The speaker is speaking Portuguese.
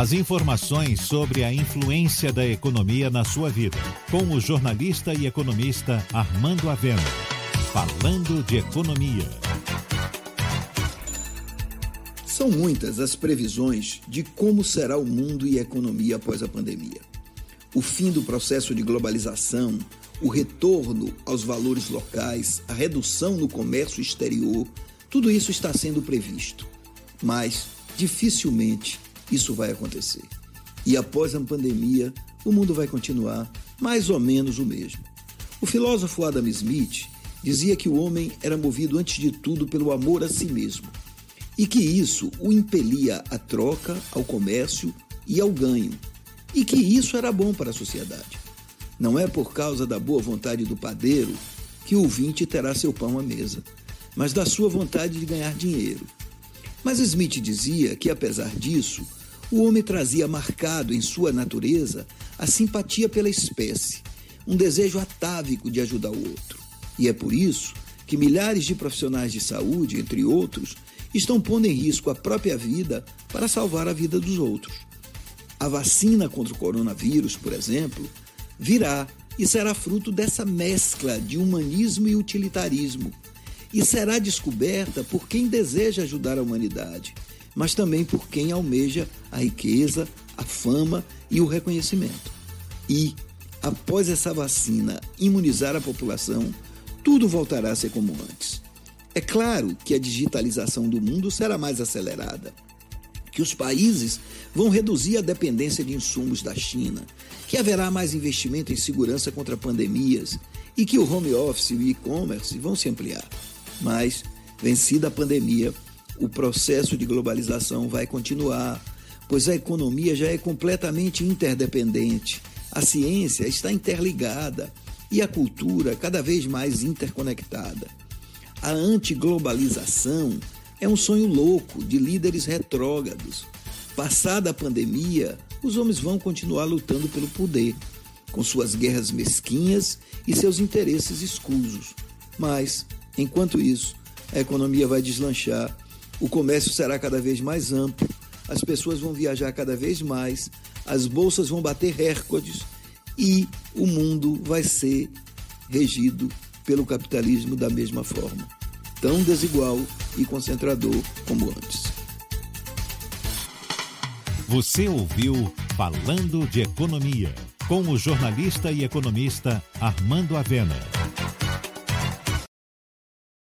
As informações sobre a influência da economia na sua vida, com o jornalista e economista Armando Avena. Falando de economia. São muitas as previsões de como será o mundo e a economia após a pandemia. O fim do processo de globalização, o retorno aos valores locais, a redução no comércio exterior, tudo isso está sendo previsto. Mas, dificilmente, isso vai acontecer. E após a pandemia, o mundo vai continuar mais ou menos o mesmo. O filósofo Adam Smith dizia que o homem era movido antes de tudo pelo amor a si mesmo e que isso o impelia à troca, ao comércio e ao ganho, e que isso era bom para a sociedade. Não é por causa da boa vontade do padeiro que o vinte terá seu pão à mesa, mas da sua vontade de ganhar dinheiro. Mas Smith dizia que, apesar disso, o homem trazia marcado em sua natureza a simpatia pela espécie, um desejo atávico de ajudar o outro. E é por isso que milhares de profissionais de saúde, entre outros, estão pondo em risco a própria vida para salvar a vida dos outros. A vacina contra o coronavírus, por exemplo, virá e será fruto dessa mescla de humanismo e utilitarismo. E será descoberta por quem deseja ajudar a humanidade mas também por quem almeja a riqueza, a fama e o reconhecimento. E, após essa vacina imunizar a população, tudo voltará a ser como antes. É claro que a digitalização do mundo será mais acelerada, que os países vão reduzir a dependência de insumos da China, que haverá mais investimento em segurança contra pandemias e que o home office e o e-commerce vão se ampliar. Mas, vencida a pandemia, o processo de globalização vai continuar, pois a economia já é completamente interdependente, a ciência está interligada e a cultura cada vez mais interconectada. A antiglobalização é um sonho louco de líderes retrógrados. Passada a pandemia, os homens vão continuar lutando pelo poder, com suas guerras mesquinhas e seus interesses escusos. Mas, enquanto isso, a economia vai deslanchar o comércio será cada vez mais amplo, as pessoas vão viajar cada vez mais, as bolsas vão bater recordes e o mundo vai ser regido pelo capitalismo da mesma forma, tão desigual e concentrador como antes. Você ouviu Falando de Economia, com o jornalista e economista Armando Avena.